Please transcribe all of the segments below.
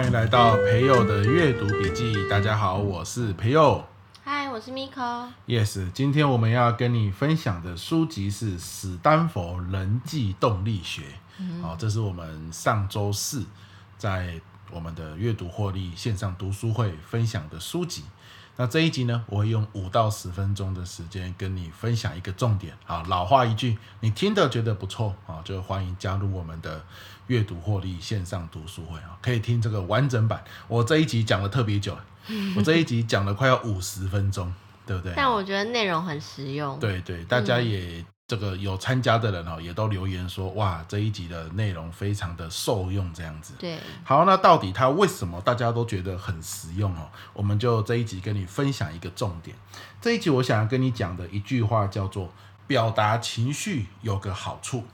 欢迎来到培友的阅读笔记。大家好，我是培友。嗨，我是 Miko。Yes，今天我们要跟你分享的书籍是《史丹佛人际动力学》。嗯。好，这是我们上周四在我们的阅读获利线上读书会分享的书籍。那这一集呢，我会用五到十分钟的时间跟你分享一个重点。好，老话一句，你听得觉得不错啊，就欢迎加入我们的阅读获利线上读书会啊，可以听这个完整版。我这一集讲的特别久，我这一集讲了快要五十分钟，对不对？但我觉得内容很实用。对对，大家也。这个有参加的人哦，也都留言说，哇，这一集的内容非常的受用，这样子。对，好，那到底它为什么大家都觉得很实用哦？我们就这一集跟你分享一个重点。这一集我想要跟你讲的一句话叫做：表达情绪有个好处，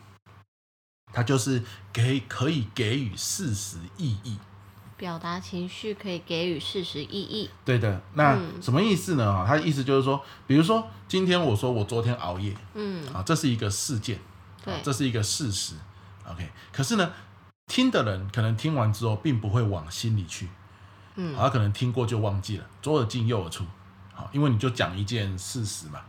它就是给可以给予事实意义。表达情绪可以给予事实意义。对的，那什么意思呢？啊、嗯，他的意思就是说，比如说今天我说我昨天熬夜，嗯，啊，这是一个事件，对，这是一个事实，OK。可是呢，听的人可能听完之后并不会往心里去，嗯，他可能听过就忘记了，左耳进右耳出，好，因为你就讲一件事实嘛。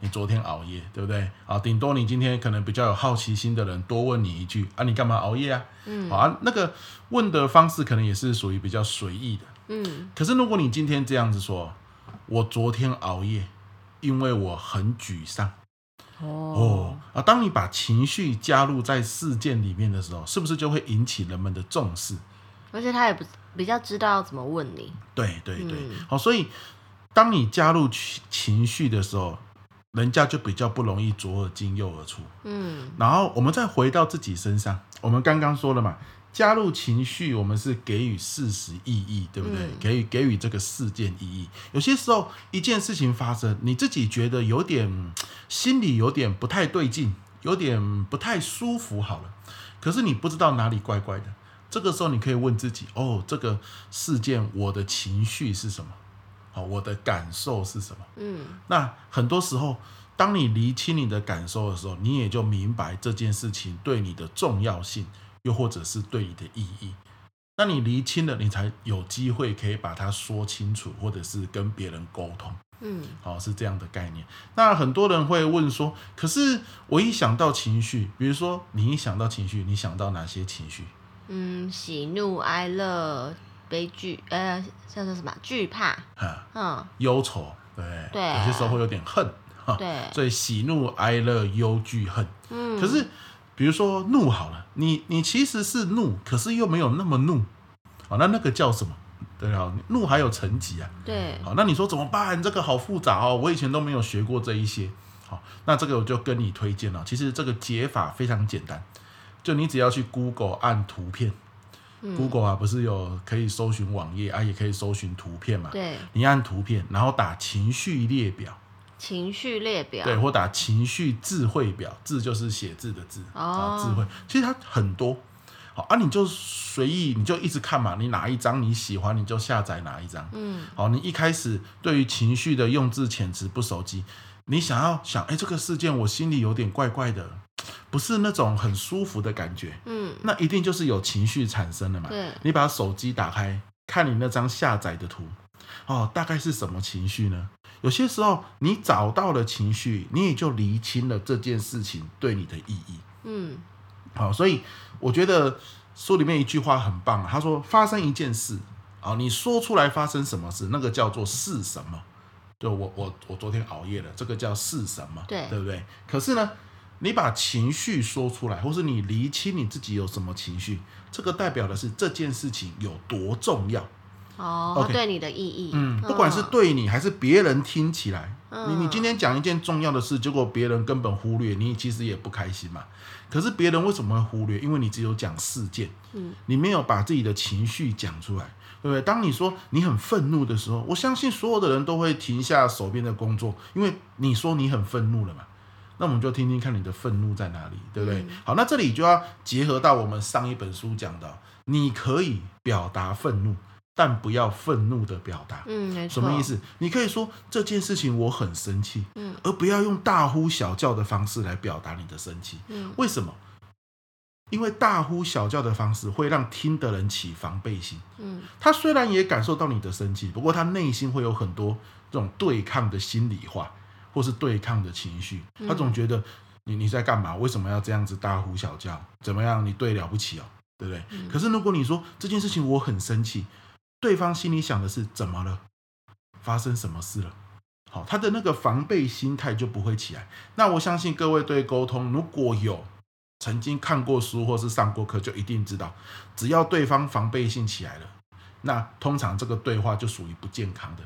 你昨天熬夜，对不对？啊，顶多你今天可能比较有好奇心的人多问你一句啊，你干嘛熬夜啊？嗯，好啊，那个问的方式可能也是属于比较随意的。嗯，可是如果你今天这样子说，我昨天熬夜，因为我很沮丧。哦，哦啊，当你把情绪加入在事件里面的时候，是不是就会引起人们的重视？而且他也不比较知道要怎么问你。对对对，嗯，好，所以当你加入情情绪的时候。人家就比较不容易左耳进右耳出，嗯，然后我们再回到自己身上，我们刚刚说了嘛，加入情绪，我们是给予事实意义，对不对？嗯、给予给予这个事件意义。有些时候一件事情发生，你自己觉得有点心里有点不太对劲，有点不太舒服，好了，可是你不知道哪里怪怪的，这个时候你可以问自己，哦，这个事件我的情绪是什么？我的感受是什么？嗯，那很多时候，当你厘清你的感受的时候，你也就明白这件事情对你的重要性，又或者是对你的意义。那你厘清了，你才有机会可以把它说清楚，或者是跟别人沟通。嗯，好，是这样的概念。那很多人会问说，可是我一想到情绪，比如说你一想到情绪，你想到哪些情绪？嗯，喜怒哀乐。悲剧，呃，叫做什么？惧怕，嗯，忧愁，对，对，有些时候会有点恨，对，所以喜怒哀乐忧惧恨，嗯，可是比如说怒好了，你你其实是怒，可是又没有那么怒，哦，那那个叫什么？对啊，怒还有层级啊，对，好，那你说怎么办？这个好复杂哦，我以前都没有学过这一些，好，那这个我就跟你推荐了，其实这个解法非常简单，就你只要去 Google 按图片。Google 啊，不是有可以搜寻网页啊，也可以搜寻图片嘛？对，你按图片，然后打情绪列表，情绪列表，对，或打情绪智慧表，智就是写字的字啊，智慧。其实它很多，好啊，你就随意，你就一直看嘛，你哪一张你喜欢，你就下载哪一张。嗯，好，你一开始对于情绪的用字遣词不熟悉，你想要想，哎，这个事件我心里有点怪怪的。不是那种很舒服的感觉，嗯，那一定就是有情绪产生了嘛。对，你把手机打开，看你那张下载的图，哦，大概是什么情绪呢？有些时候你找到了情绪，你也就厘清了这件事情对你的意义。嗯，好，所以我觉得书里面一句话很棒，他说发生一件事，啊，你说出来发生什么事，那个叫做是什么？就我我我昨天熬夜了，这个叫是什么？对，对不对？可是呢？你把情绪说出来，或是你厘清你自己有什么情绪，这个代表的是这件事情有多重要哦，okay, 对你的意义，嗯，不管是对你还是别人听起来，嗯、你你今天讲一件重要的事，结果别人根本忽略，你其实也不开心嘛。可是别人为什么会忽略？因为你只有讲事件，嗯，你没有把自己的情绪讲出来，对不对？当你说你很愤怒的时候，我相信所有的人都会停下手边的工作，因为你说你很愤怒了嘛。那我们就听听看你的愤怒在哪里，对不对？嗯、好，那这里就要结合到我们上一本书讲的，你可以表达愤怒，但不要愤怒的表达。嗯。什么意思？你可以说这件事情我很生气，嗯，而不要用大呼小叫的方式来表达你的生气。嗯，为什么？因为大呼小叫的方式会让听的人起防备心。嗯，他虽然也感受到你的生气，不过他内心会有很多这种对抗的心理话，或是对抗的情绪。他总觉得你你在干嘛？为什么要这样子大呼小叫？怎么样？你对了不起哦，对不对？嗯。可是如果你说这件事情我很生气，对方心里想的是怎么了？发生什么事了？好，他的那个防备心态就不会起来。那我相信各位对沟通如果有。曾经看过书或是上过课，就一定知道，只要对方防备心起来了，那通常这个对话就属于不健康的，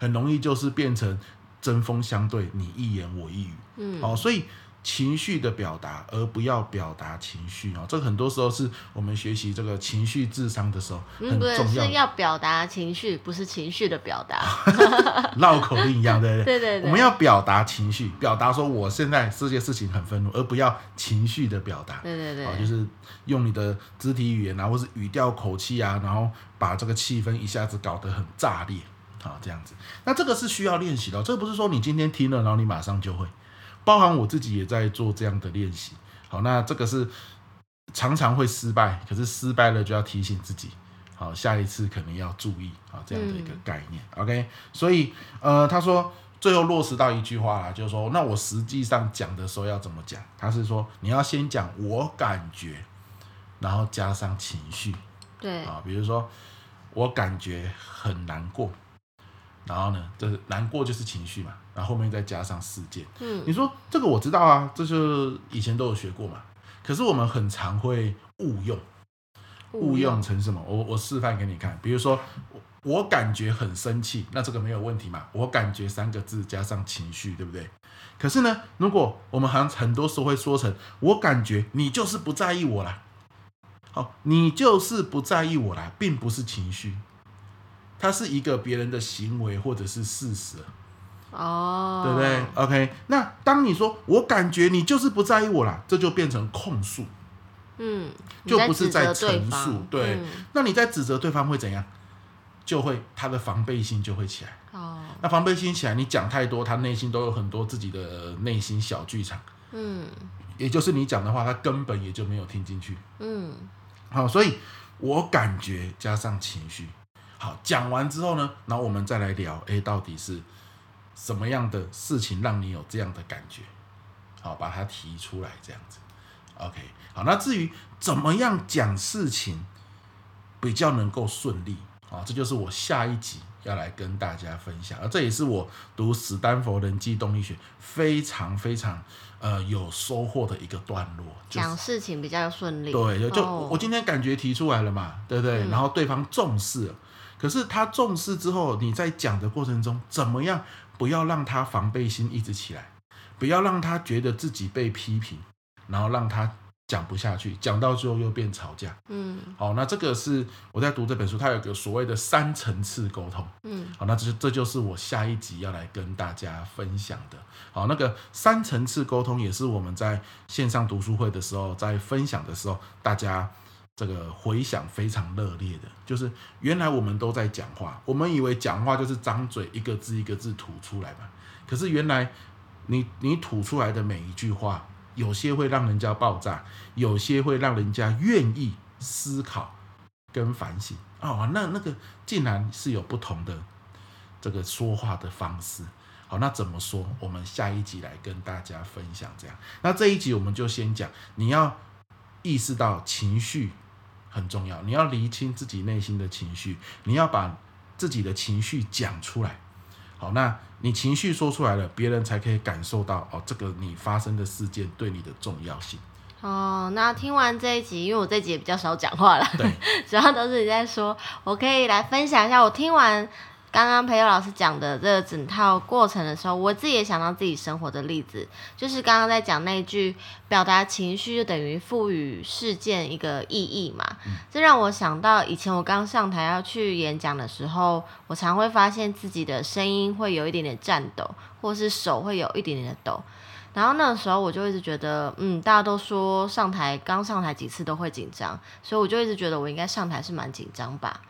很容易就是变成针锋相对，你一言我一语。嗯，好，所以。情绪的表达，而不要表达情绪哦。这个很多时候是我们学习这个情绪智商的时候很重要。不是，是要表达情绪，不是情绪的表达。绕口令一样，对 不对？对对对。我们要表达情绪，表达说我现在这件事情很愤怒，而不要情绪的表达。对对对。哦，就是用你的肢体语言啊，或是语调、口气啊，然后把这个气氛一下子搞得很炸裂，好，这样子。那这个是需要练习的，这不是说你今天听了，然后你马上就会。包含我自己也在做这样的练习，好，那这个是常常会失败，可是失败了就要提醒自己，好，下一次可能要注意，啊，这样的一个概念，嗯，OK，所以呃，他说最后落实到一句话啦，就是说，那我实际上讲的时候要怎么讲？他是说你要先讲我感觉，然后加上情绪，对，啊，比如说我感觉很难过。然后呢，这、就是难过就是情绪嘛，然后后面再加上事件。嗯，你说这个我知道啊，这就以前都有学过嘛。可是我们很常会误用，误用成什么？我我示范给你看。比如说，我感觉很生气，那这个没有问题嘛？我感觉三个字加上情绪，对不对？可是呢，如果我们好像很多时候会说成我感觉你就是不在意我啦，好，你就是不在意我啦，并不是情绪。它是一个别人的行为或者是事实，哦，对不对？OK，那当你说我感觉你就是不在意我啦，这就变成控诉，嗯，就不是在陈述，对。那你在指责对方会怎样？就会他的防备心就会起来，哦，那防备心起来，你讲太多，他内心都有很多自己的内心小剧场，嗯，也就是你讲的话，他根本也就没有听进去，嗯，好，所以我感觉加上情绪。好，讲完之后呢，然后我们再来聊，哎，到底是什么样的事情让你有这样的感觉？好，把它提出来，这样子。OK，好，那至于怎么样讲事情比较能够顺利，啊，这就是我下一集要来跟大家分享，而这也是我读史丹佛人际动力学非常非常呃有收获的一个段落。就是、讲事情比较顺利，对，就我今天感觉提出来了嘛，对不对？嗯、然后对方重视了。可是他重视之后，你在讲的过程中怎么样？不要让他防备心一直起来，不要让他觉得自己被批评，然后让他讲不下去，讲到最后又变吵架。嗯，好，那这个是我在读这本书，它有个所谓的三层次沟通。嗯，好，那这这就是我下一集要来跟大家分享的。好，那个三层次沟通也是我们在线上读书会的时候，在分享的时候，大家。这个回响非常热烈的，就是原来我们都在讲话，我们以为讲话就是张嘴一个字一个字吐出来嘛。可是原来你你吐出来的每一句话，有些会让人家爆炸，有些会让人家愿意思考跟反省。哦，那那个竟然是有不同的这个说话的方式。好，那怎么说？我们下一集来跟大家分享。这样，那这一集我们就先讲，你要意识到情绪。很重要，你要厘清自己内心的情绪，你要把自己的情绪讲出来。好，那你情绪说出来了，别人才可以感受到哦，这个你发生的事件对你的重要性。哦，那听完这一集，因为我这一集也比较少讲话了，对，主要都是你在说，我可以来分享一下我听完。刚刚培友老师讲的这个整套过程的时候，我自己也想到自己生活的例子，就是刚刚在讲那句表达情绪就等于赋予事件一个意义嘛。这让我想到以前我刚上台要去演讲的时候，我常会发现自己的声音会有一点点颤抖，或是手会有一点点的抖。然后那个时候我就一直觉得，嗯，大家都说上台刚上台几次都会紧张，所以我就一直觉得我应该上台是蛮紧张吧。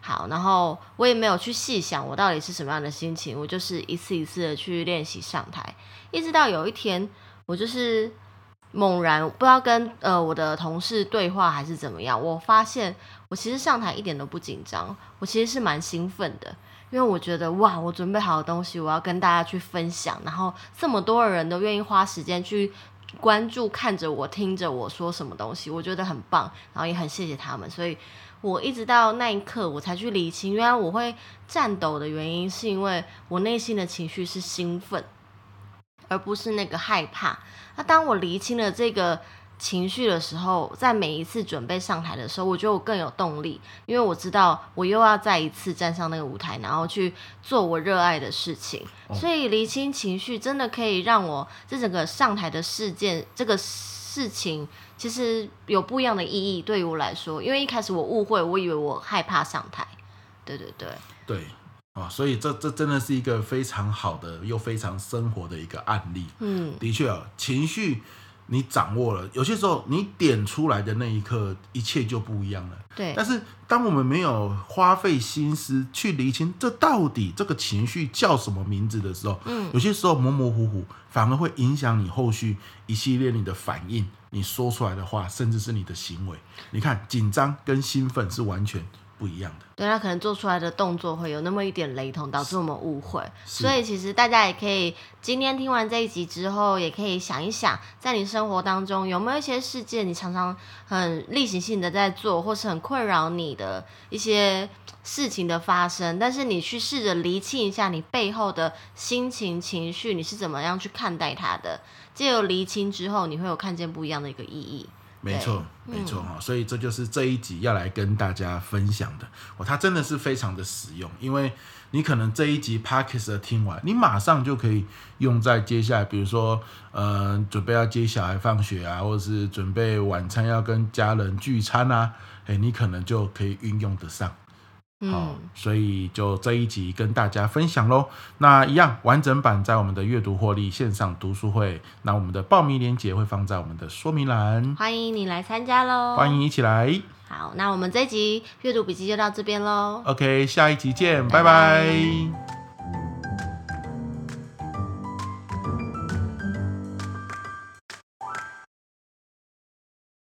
好，然后我也没有去细想我到底是什么样的心情，我就是一次一次的去练习上台，一直到有一天，我就是猛然不知道跟呃我的同事对话还是怎么样，我发现我其实上台一点都不紧张，我其实是蛮兴奋的，因为我觉得哇，我准备好的东西我要跟大家去分享，然后这么多人都愿意花时间去关注看着我听着我说什么东西，我觉得很棒，然后也很谢谢他们，所以我一直到那一刻我才去理清，原来我会颤抖的原因是因为我内心的情绪是兴奋。而不是那个害怕。那当我理清了这个情绪的时候，在每一次准备上台的时候，我觉得我更有动力，因为我知道我又要再一次站上那个舞台，然后去做我热爱的事情。哦、所以理清情绪真的可以让我这整个上台的事件，这个事情其实有不一样的意义。对于我来说，因为一开始我误会，我以为我害怕上台。对对对。对。啊，所以这这真的是一个非常好的又非常生活的一个案例。嗯，的确啊，情绪你掌握了，有些时候你点出来的那一刻，一切就不一样了。对。但是当我们没有花费心思去厘清这到底这个情绪叫什么名字的时候，嗯，有些时候模模糊糊，反而会影响你后续一系列你的反应，你说出来的话，甚至是你的行为。你看，紧张跟兴奋是完全。不一样的，对，他可能做出来的动作会有那么一点雷同，导致我们误会。所以其实大家也可以今天听完这一集之后，也可以想一想，在你生活当中有没有一些事件，你常常很例行性的在做，或是很困扰你的一些事情的发生，但是你去试着厘清一下你背后的心情、情绪，你是怎么样去看待它的？借由厘清之后，你会有看见不一样的一个意义。没错，没错哈，所以这就是这一集要来跟大家分享的哦，它真的是非常的实用，因为你可能这一集 Podcast 听完，你马上就可以用在接下来，比如说，呃，准备要接小孩放学啊，或者是准备晚餐要跟家人聚餐啊，诶，你可能就可以运用得上。好，所以就这一集跟大家分享喽。那一样完整版在我们的阅读获利线上读书会，那我们的报名链接会放在我们的说明栏，欢迎你来参加喽！欢迎一起来。好，那我们这一集阅读笔记就到这边喽。OK，下一集见，拜拜。拜拜。